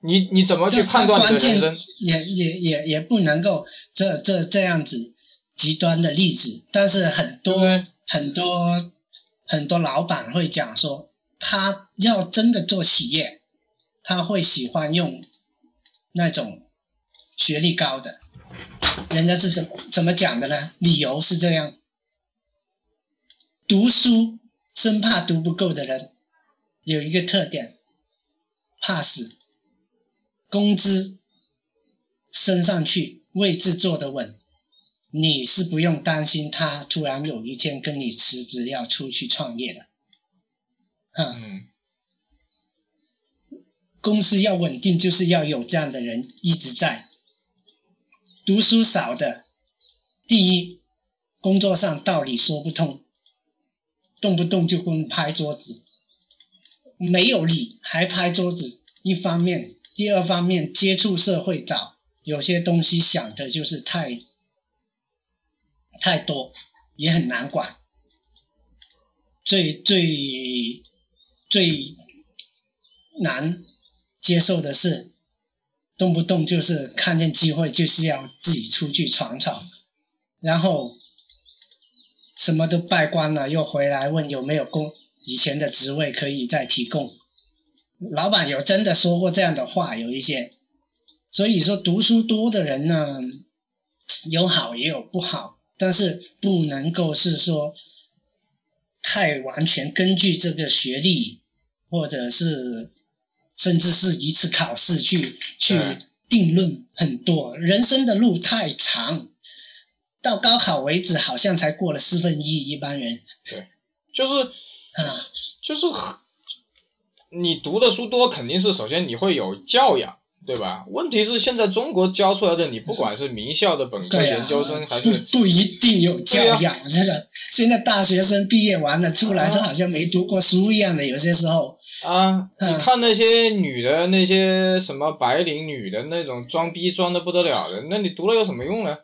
A: 你你怎么去判断你的人生？
B: 也也也也不能够这这这样子极端的例子，但是很多？很多很多老板会讲说，他要真的做企业，他会喜欢用那种学历高的。人家是怎么怎么讲的呢？理由是这样：读书生怕读不够的人有一个特点，怕死。工资升上去，位置坐得稳，你是不用担心他突然有一天跟你辞职要出去创业的。
A: 嗯，
B: 公司要稳定，就是要有这样的人一直在。读书少的，第一，工作上道理说不通，动不动就跟拍桌子，没有理还拍桌子。一方面，第二方面接触社会早，有些东西想的就是太太多，也很难管。最最最难接受的是，动不动就是看见机会就是要自己出去闯闯，然后什么都败光了，又回来问有没有工以前的职位可以再提供。老板有真的说过这样的话，有一些，所以说读书多的人呢，有好也有不好，但是不能够是说太完全根据这个学历，或者是甚至是一次考试去去定论很多。人生的路太长，到高考为止，好像才过了四分一一般人对
A: 就是。
B: 啊，
A: 就是，你读的书多，肯定是首先你会有教养，对吧？问题是现在中国教出来的，你不管是名校的本科、研究生，还
B: 不
A: 是
B: 不一定有教养，真的。现在大学生毕业完了出来，
A: 啊
B: 都好像没读过书一样的，有些时候。
A: 啊，
B: 嗯
A: 你看那些女的，那些什么白领女的那种装逼装的不得了的，那你读了有什么用呢？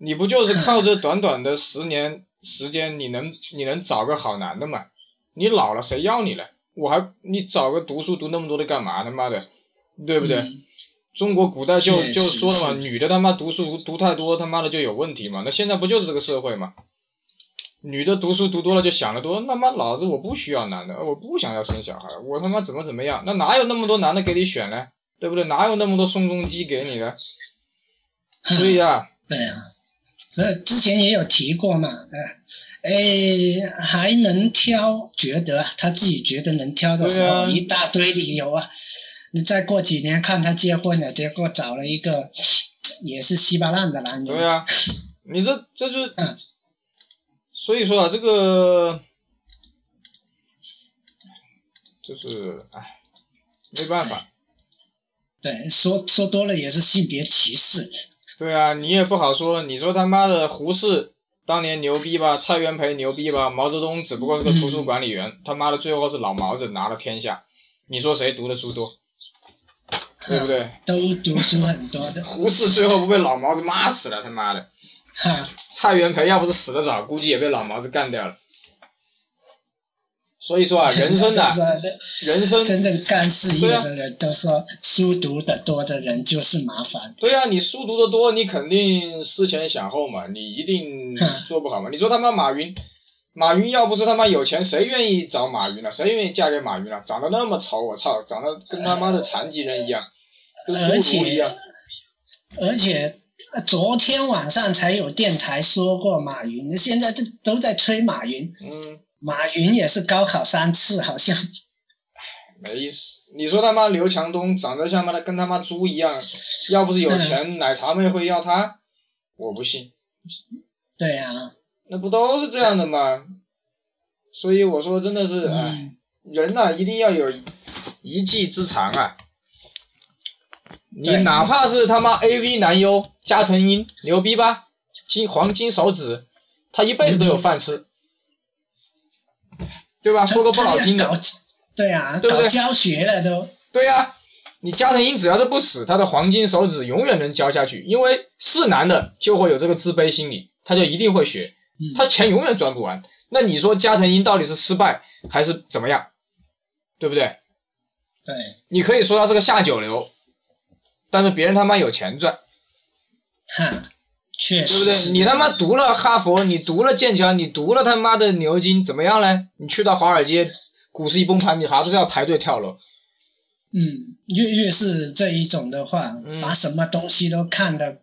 A: 你不就是靠这短短的十年时间，你能你能找个好男的吗？你老了谁要你了？我还你找个读书读那么多的干嘛？他妈的，对不对？
B: 嗯
A: 中国古代就就说了嘛，女的他妈读书读太多，他妈的就有问题嘛。那现在不就是这个社会嘛？女的读书读多了就想得多，他妈老子我不需要男的，我不想要生小孩，我他妈怎么怎么样？那哪有那么多男的给你选呢？对不对？哪有那么多宋仲基给你的？对呀啊，
B: 对啊，这之前也有提过嘛，呃，诶，还能挑，觉得啊他自己觉得能挑的时候，
A: 啊
B: 一大堆理由啊。你再过几年看他结婚了，结果找了一个也是稀巴烂的男人。
A: 对啊，你这这是
B: 嗯，
A: 所以说啊，这个就是唉，没办法。
B: 对，说说多了也是性别歧视。
A: 对啊，你也不好说。你说他妈的胡适当年牛逼吧，蔡元培牛逼吧，毛泽东只不过是个图书管理员，他妈的最后是老毛子拿了天下。你说谁读的书多？对不对？
B: 都读书很多的，
A: 胡适最后不被老毛子骂死了？他妈的！
B: 哈，
A: 蔡元培要不是死得早，估计也被老毛子干掉了。所以说啊，人生啊人生
B: 真正干事业的人都说，书读的多的人就是麻烦。
A: 对啊，你书读的多，你肯定思前想后嘛，你一定
B: 嗯
A: 做不好嘛。你说他妈马云，马云要不是他妈有钱，谁愿意找马云了？谁愿意嫁给马云了？长得那么丑，我操，长得跟他妈的残疾人一样，跟
B: 而且。而且呃昨天晚上才有电台说过马云，现在都都在吹马云。
A: 嗯，
B: 马云也是高考三次，好像。
A: 没意思。你说他妈刘强东长得像妈的跟他妈猪一样，要不是有钱，奶茶妹会要他？我不信。
B: 对呀、
A: 那不都是这样的吗？所以我说真的是，哎、
B: 嗯，
A: 人呐、一定要有一技之长啊。你哪怕是他妈 AV 男优加藤鹰，牛逼吧？金黄金手指，他一辈子都有饭吃，对吧？说个不好听的。
B: 对啊，
A: 对不对？
B: 教学了都，
A: 对呀、你加藤鹰只要是不死，他的黄金手指永远能教下去，因为是男的就会有这个自卑心理，他就一定会学，
B: 嗯。
A: 他钱永远赚不完。那你说加藤鹰到底是失败还是怎么样，对不对？
B: 对，
A: 你可以说他是个下九流，但是别人他妈有钱赚，
B: 哼，确实
A: 对不对？你他妈读了哈佛，你读了剑桥，你读了他妈的牛津，怎么样呢？你去到华尔街，股市一崩盘，你还不是要排队跳楼？
B: 嗯，越越是这一种的话，
A: 嗯
B: 把什么东西都看得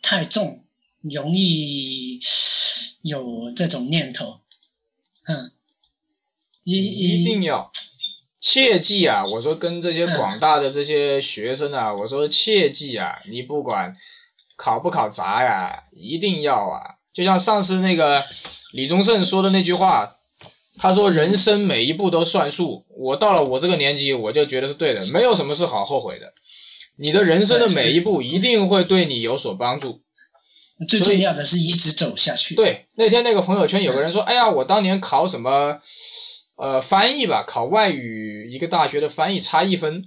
B: 太重，容易有这种念头。嗯，一
A: 一定要切记啊！我说跟这些
B: 嗯
A: 广大的这些学生啊，我说切记啊！你不管考不考砸呀，一定要啊！就像上次那个李宗盛说的那句话，他说人生每一步都算数。我到了我这个年纪，我就觉得是对的，没有什么是好后悔的。你的人生的每一步一定会对你有所帮助。
B: 最重要的是一直走下去。
A: 对，那天那个朋友圈有个人说：“哎呀，我当年考什么，呃，翻译吧，考外语一个大学的翻译差一分，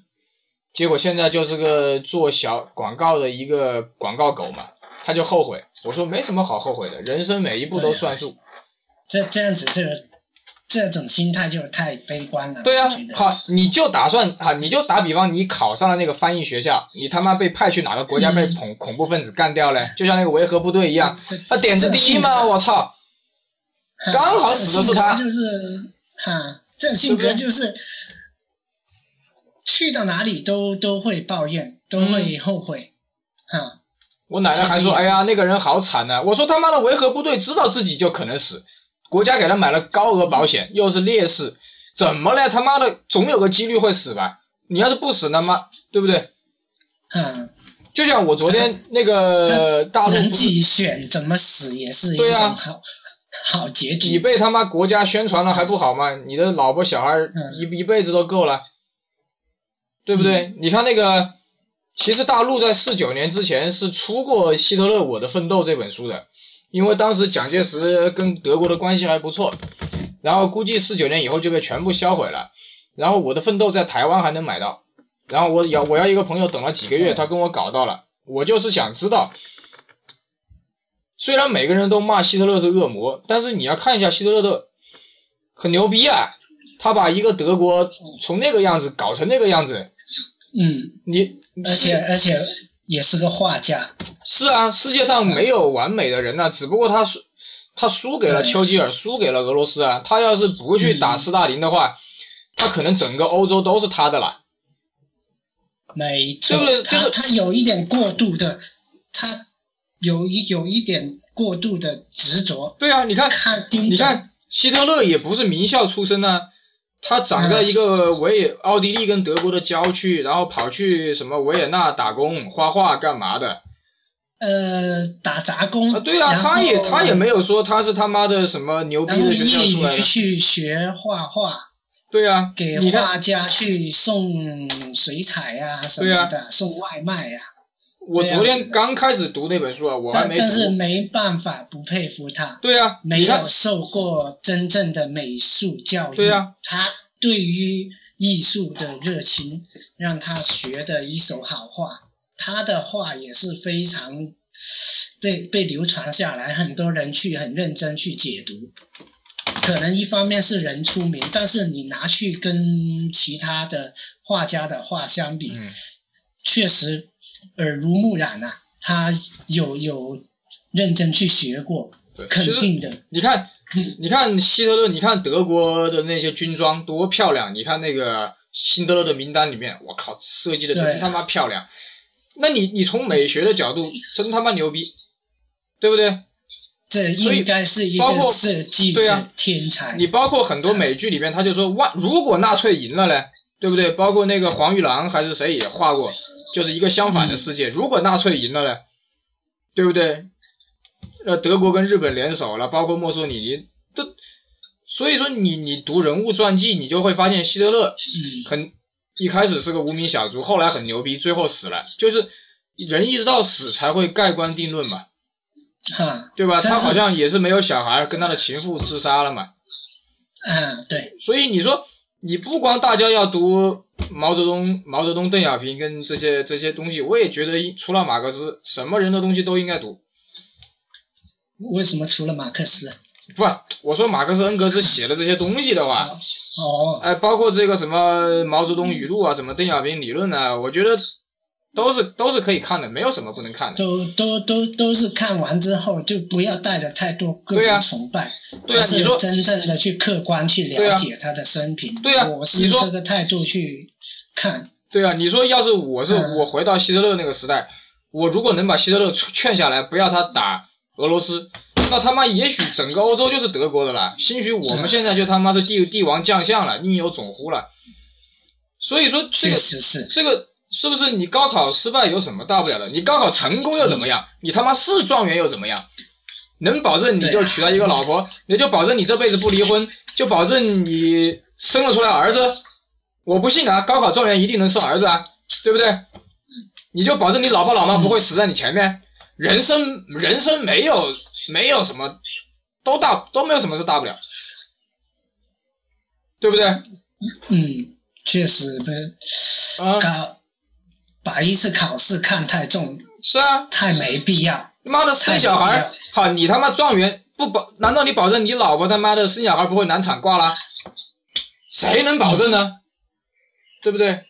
A: 结果现在就是个做小广告的一个广告狗嘛，他就后悔。我说没什么好后悔的，人生每一步都算数。
B: 这这样子，这个这种心态就太悲观了。
A: 对啊好，你就打算啊，你就打比方，你考上了那个翻译学校，你他妈被派去哪个国家被
B: 嗯
A: 恐恐怖分子干掉嘞，就像那个维和部队一样，
B: 这
A: 他点子第一嘛，我操！刚好死的是他
B: 哈，这种性格就是去到哪里都都会抱怨，都会后悔，哈，
A: 我奶奶还说：“
B: 其实也
A: 哎呀，那个人好惨呐、我说：“他妈的，维和部队知道自己就可能死，国家给他买了高额保险，又是烈士，怎么了？他妈的，总有个几率会死吧？你要是不死，他妈对不对？
B: 嗯，
A: 就像我昨天那个大陆不是，
B: 能自己选怎么死也是一
A: 对啊。
B: 种好好结局你。
A: 被他妈国家宣传了还不好吗？你的老婆小孩
B: 嗯
A: 一一辈子都够了，对不对？你看那个，其实大陆在四九年之前是出过希特勒《我的奋斗》这本书的，因为当时蒋介石跟德国的关系还不错，然后估计四九年以后就被全部销毁了。然后《我的奋斗》在台湾还能买到，然后我要我要一个朋友等了几个月，他跟我搞到了，我就是想知道。虽然每个人都骂希特勒是恶魔，但是你要看一下希特勒的很牛逼啊！他把一个德国从那个样子搞成那个样子，
B: 嗯，
A: 你
B: 而且而且也是个画家，
A: 是啊，世界上没有完美的人呐、只不过他输他输给了丘吉尔，输给了俄罗斯啊。他要是不去打
B: 嗯
A: 斯大林的话，他可能整个欧洲都是他的了。
B: 没错
A: 对不对，
B: 他他有一点过度的，他有一有一点过度的执着，
A: 对啊，你看，你看希特勒也不是名校出身啊、他长在一个维也奥地利跟德国的郊区，然后跑去什么维也纳打工、画画干嘛的。
B: 呃打杂工
A: 啊？对啊，他也他也没有说他是他妈的什么牛逼的学校
B: 业
A: 出来的。
B: 余去学画画，
A: 对啊，
B: 给画家去送水彩呀、什么的，送外卖呀、
A: 我昨天刚开始读那本书啊，我还没
B: 但但是。没办法不佩服他，
A: 对啊，
B: 没有受过真正的美术教育，
A: 对啊。
B: 他对于艺术的热情让他学的一手好画，他的画也是非常被被流传下来，很多人去很认真去解读。可能一方面是人出名，但是你拿去跟其他的画家的画相比，
A: 嗯，
B: 确实耳濡目染啊，他有有认真去学过，肯定的。
A: 你看
B: 嗯，
A: 你看希特勒，你看德国的那些军装多漂亮！你看那个辛德勒的名单里面，我靠，设计的真他妈漂亮。那你你从美学的角度，真他妈牛逼，对不对？
B: 这应该是一个设计
A: 对啊
B: 的天才。
A: 你包括很多美剧里面，他就说万如果纳粹赢了嘞，对不对？包括那个黄玉郎还是谁也画过，就是一个相反的世界。如果纳粹赢了呢，对不对？呃，德国跟日本联手了，包括墨索里尼，都所以说你你读人物传记，你就会发现希特勒
B: 嗯，
A: 很一开始是个无名小卒，后来很牛逼，最后死了。就是人一直到死才会盖棺定论嘛，
B: 啊，
A: 对吧？他好像也是没有小孩，跟他的情妇自杀了嘛。
B: 嗯，对，
A: 所以你说，你不光大家要读毛泽东、毛泽东、邓小平跟这些这些东西，我也觉得除了马克思，什么人的东西都应该读。
B: 为什么除了马克思？
A: 不，我说马克思、恩格斯写的这些东西的话，
B: 哦，
A: 哎，包括这个什么毛泽东语录啊，什么邓小平理论啊，我觉得都是都是可以看的，没有什么不能看的。
B: 都都都都是看完之后就不要带着太多个人崇拜，
A: 对啊，你说
B: 真正的去客观去了解他的生平。
A: 对啊
B: 我是这个态度去看。
A: 对啊，你说要是我是
B: 嗯
A: 我回到希特勒那个时代，我如果能把希特勒劝下来，不要他打俄罗斯，那他妈也许整个欧洲就是德国的了。兴许我们现在就他妈是帝帝王将相了，宁有种乎了。所以说这
B: 确
A: 个
B: 实是，
A: 这个是不是你高考失败有什么大不了的？你高考成功又怎么样？你他妈是状元又怎么样？能保证你就娶到一个老婆，也就保证你这辈子不离婚，就保证你生了出来儿子。我不信啊，高考状元一定能生儿子啊，对不对？你就保证你老爸老妈不会死在你前面。人生人生没有没有什么都大都没有什么是大不了，对不对？
B: 嗯，确实不
A: 啊、
B: 高，把一次考试看太重，
A: 是啊，
B: 太没必要。
A: 妈的生小孩，好，你他妈状元不保？难道你保证你老婆他妈的生小孩不会难产挂了？谁能保证呢？对不对？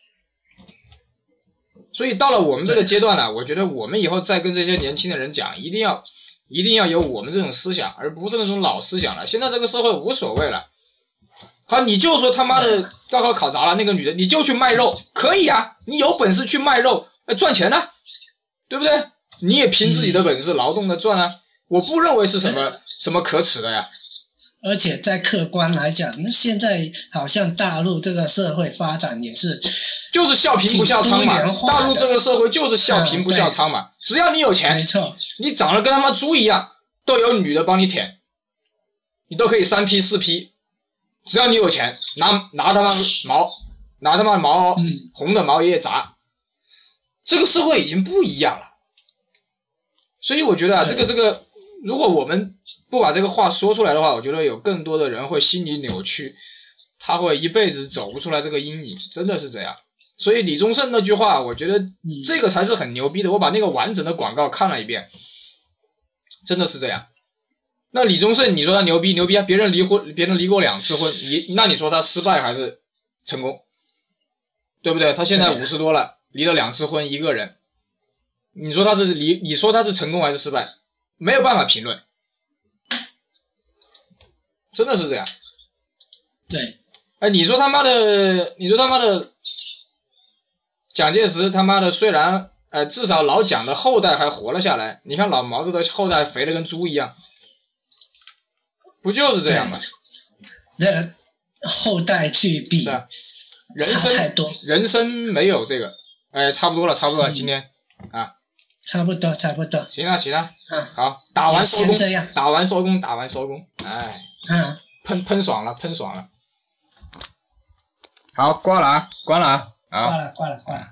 A: 所以到了我们这个阶段了，我觉得我们以后再跟这些年轻的人讲，一定要一定要有我们这种思想，而不是那种老思想了。现在这个社会无所谓了。好，你就说他妈的高考考砸了，那个女的你就去卖肉，可以啊，你有本事去卖肉，呃赚钱呢、对不对？你也凭自己的本事劳动的赚啊，我不认为是什么什么可耻的呀。
B: 而且在客观来讲，那现在好像大陆这个社会发展也是，
A: 就是笑贫不笑娼嘛大陆这个社会就是笑贫不笑娼嘛，只要你有
B: 没
A: 钱，
B: 错，
A: 你长得跟他妈猪一样，都有女的帮你舔，你都可以三 P 四 P，只要你有钱，拿拿他妈毛，拿他妈毛
B: 嗯，
A: 红的毛爷爷砸，这个社会已经不一样了。所以我觉得啊，这个这个，如果我们不把这个话说出来的话，我觉得有更多的人会心理扭曲，他会一辈子走不出来这个阴影，真的是这样。所以李宗盛那句话，我觉得
B: 嗯
A: 这个才是很牛逼的。我把那个完整的广告看了一遍，真的是这样。那李宗盛，你说他牛逼牛逼啊？别人离婚，别人离过两次婚，你那你说他失败还是成功？对不对？他现在
B: 对
A: 五十多了，离了两次婚，一个人，你说他是离？你说他是成功还是失败？没有办法评论，真的是这样。
B: 对，
A: 哎，你说他妈的，你说他妈的，蒋介石他妈的虽然，呃，至少老蒋的后代还活了下来，你看老毛子的后代肥的跟猪一样，不就是这样吗？
B: 那后代去比
A: 啊，人
B: 差太
A: 生
B: 多，
A: 人生没有这个，哎，差不多了，差不多了，
B: 嗯。
A: 今天啊。
B: 差不多差不多，
A: 行了行了，
B: 嗯
A: 好，打完收工
B: 这样，
A: 打完收工，打完收工，哎，
B: 嗯，
A: 喷喷爽了，喷爽了。好，挂了啊，关了啊，好
B: 挂。了挂了挂了。